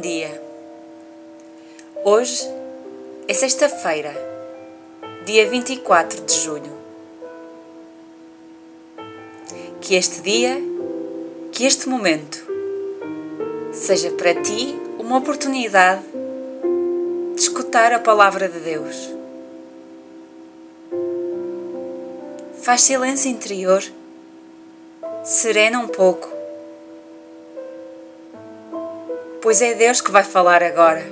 bom dia. Hoje é sexta-feira, dia 24 de julho. Que este dia, que este momento, seja para ti uma oportunidade de escutar a palavra de Deus. Faz silêncio interior, serena um pouco pois é Deus que vai falar agora,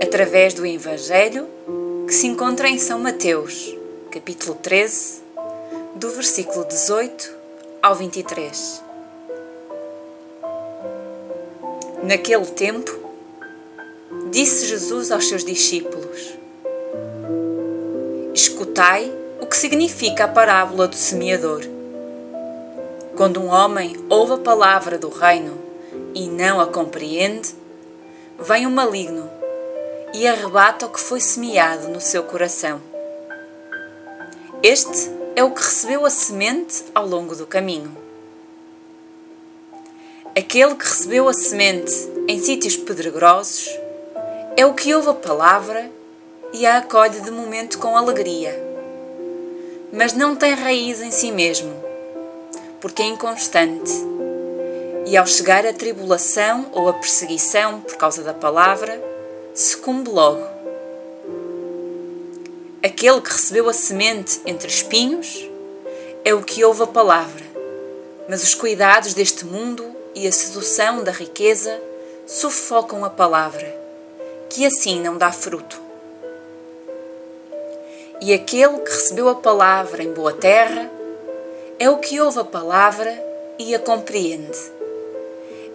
através do Evangelho que se encontra em São Mateus, capítulo 13, do versículo 18 ao 23. Naquele tempo, disse Jesus aos seus discípulos: Escutai o que significa a parábola do semeador. Quando um homem ouve a palavra do reino e não a compreende, vem o maligno e arrebata o que foi semeado no seu coração. Este é o que recebeu a semente ao longo do caminho. Aquele que recebeu a semente em sítios pedregosos é o que ouve a palavra e a acolhe de momento com alegria, mas não tem raiz em si mesmo, porque é inconstante e ao chegar a tribulação ou a perseguição por causa da palavra, sucumbe logo. Aquele que recebeu a semente entre espinhos é o que ouve a palavra, mas os cuidados deste mundo e a sedução da riqueza sufocam a palavra, que assim não dá fruto. E aquele que recebeu a palavra em boa terra é o que ouve a palavra e a compreende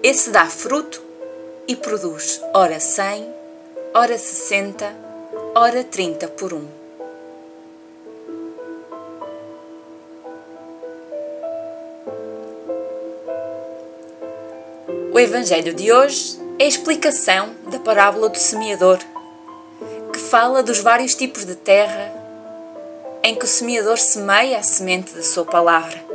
esse dá fruto e produz ora cem, ora sessenta, ora trinta por um. O Evangelho de hoje é a explicação da parábola do semeador, que fala dos vários tipos de terra em que o semeador semeia a semente da sua palavra.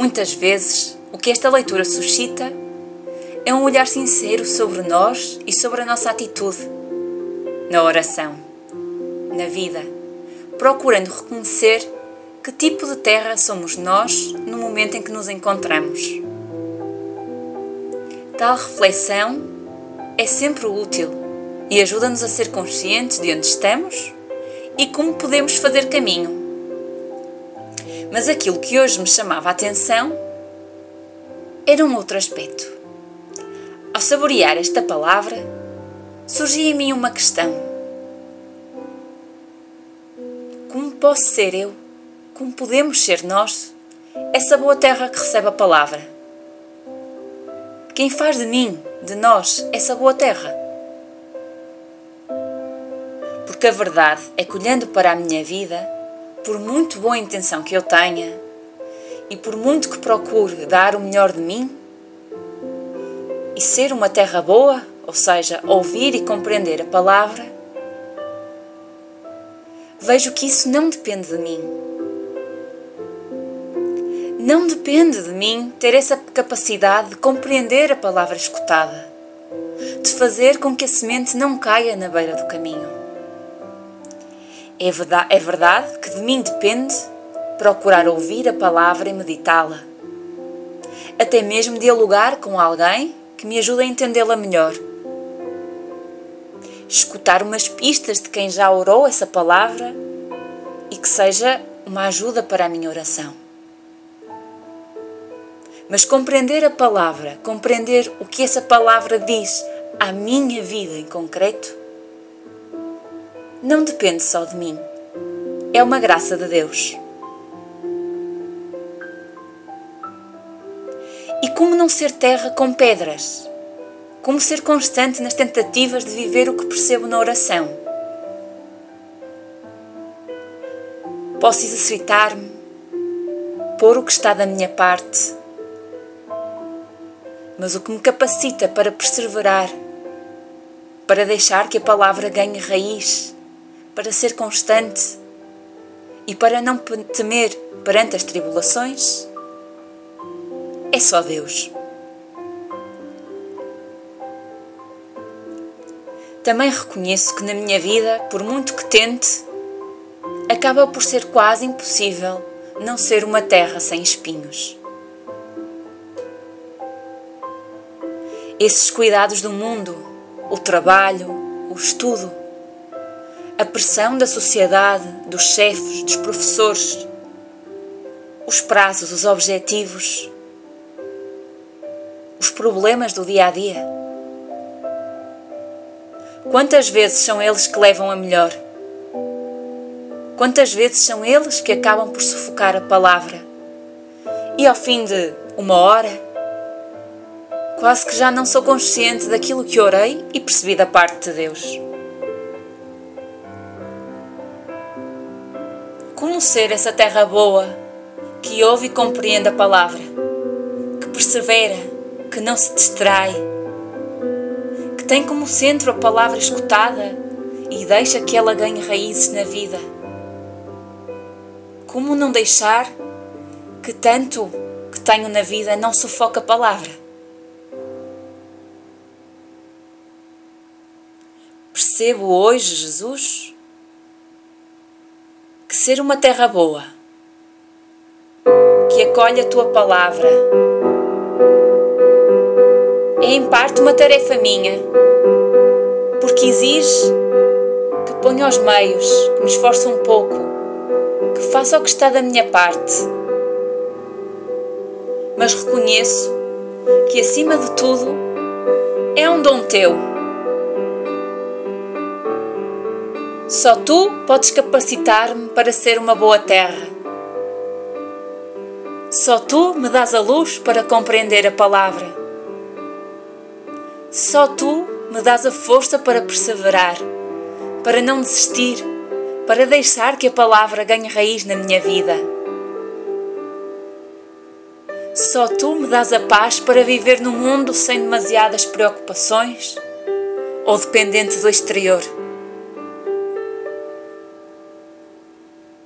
Muitas vezes, o que esta leitura suscita é um olhar sincero sobre nós e sobre a nossa atitude na oração, na vida, procurando reconhecer que tipo de terra somos nós no momento em que nos encontramos. Tal reflexão é sempre útil e ajuda-nos a ser conscientes de onde estamos e como podemos fazer caminho mas aquilo que hoje me chamava a atenção era um outro aspecto. Ao saborear esta palavra, surgia em mim uma questão: Como posso ser eu, como podemos ser nós, essa boa terra que recebe a palavra? Quem faz de mim, de nós, essa boa terra? Porque a verdade é que, olhando para a minha vida, por muito boa intenção que eu tenha e por muito que procure dar o melhor de mim e ser uma terra boa, ou seja, ouvir e compreender a palavra, vejo que isso não depende de mim. Não depende de mim ter essa capacidade de compreender a palavra escutada, de fazer com que a semente não caia na beira do caminho. É verdade, é verdade que de mim depende procurar ouvir a palavra e meditá-la. Até mesmo dialogar com alguém que me ajude a entendê-la melhor. Escutar umas pistas de quem já orou essa palavra e que seja uma ajuda para a minha oração. Mas compreender a palavra, compreender o que essa palavra diz à minha vida em concreto, não depende só de mim. É uma graça de Deus. E como não ser terra com pedras? Como ser constante nas tentativas de viver o que percebo na oração? Posso exercitar-me, pôr o que está da minha parte, mas o que me capacita para perseverar, para deixar que a palavra ganhe raiz, para ser constante e para não temer perante as tribulações? é só Deus. Também reconheço que na minha vida, por muito que tente, acaba por ser quase impossível não ser uma terra sem espinhos. Esses cuidados do mundo, o trabalho, o estudo, a pressão da sociedade, dos chefes, dos professores, os prazos, os objetivos, os problemas do dia a dia. Quantas vezes são eles que levam a melhor? Quantas vezes são eles que acabam por sufocar a palavra? E ao fim de uma hora, quase que já não sou consciente daquilo que orei e percebi da parte de Deus. Como ser essa terra boa que ouve e compreende a palavra, que persevera, que não se distrai, que tem como centro a palavra escutada e deixa que ela ganhe raízes na vida? Como não deixar que tanto que tenho na vida não sufoque a palavra? Percebo hoje, Jesus, ser uma terra boa, que acolhe a tua palavra, é em parte uma tarefa minha, porque exige que ponha os meios, que me esforce um pouco que faça o que está da minha parte. Mas reconheço que, acima de tudo, é um dom teu. Só tu podes capacitar-me para ser uma boa terra. Só tu me dás a luz para compreender a palavra. Só tu me dás a força para perseverar, para não desistir para deixar que a palavra ganhe raiz na minha vida. Só tu me dás a paz para viver no mundo sem demasiadas preocupações ou dependente do exterior.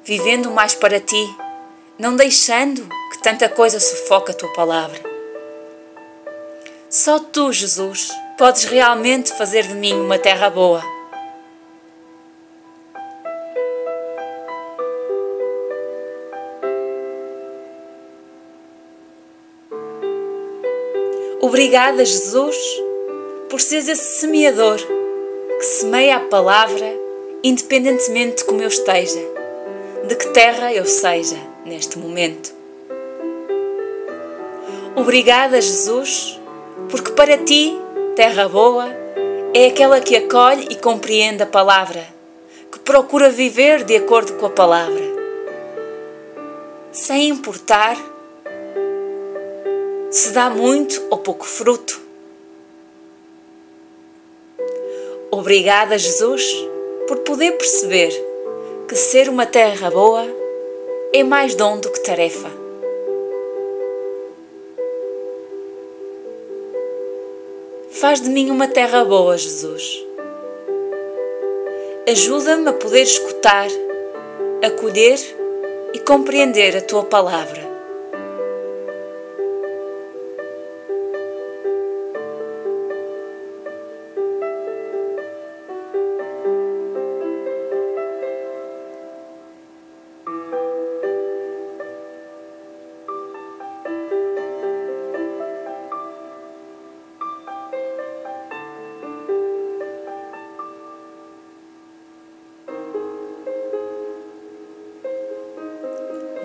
Vivendo mais para ti, não deixando que tanta coisa sufoque a tua palavra. Só tu, Jesus, podes realmente fazer de mim uma terra boa Obrigada, Jesus, por seres esse semeador que semeia a palavra independentemente de como eu esteja, de que terra eu seja neste momento. Obrigada, Jesus, porque para ti, terra boa, é aquela que acolhe e compreende a palavra, que procura viver de acordo com a palavra, sem importar se dá muito ou pouco fruto. Obrigada, Jesus, por poder perceber que ser uma terra boa é mais dom do que tarefa. Faz de mim uma terra boa, Jesus. Ajuda-me a poder escutar, acolher e compreender a tua palavra.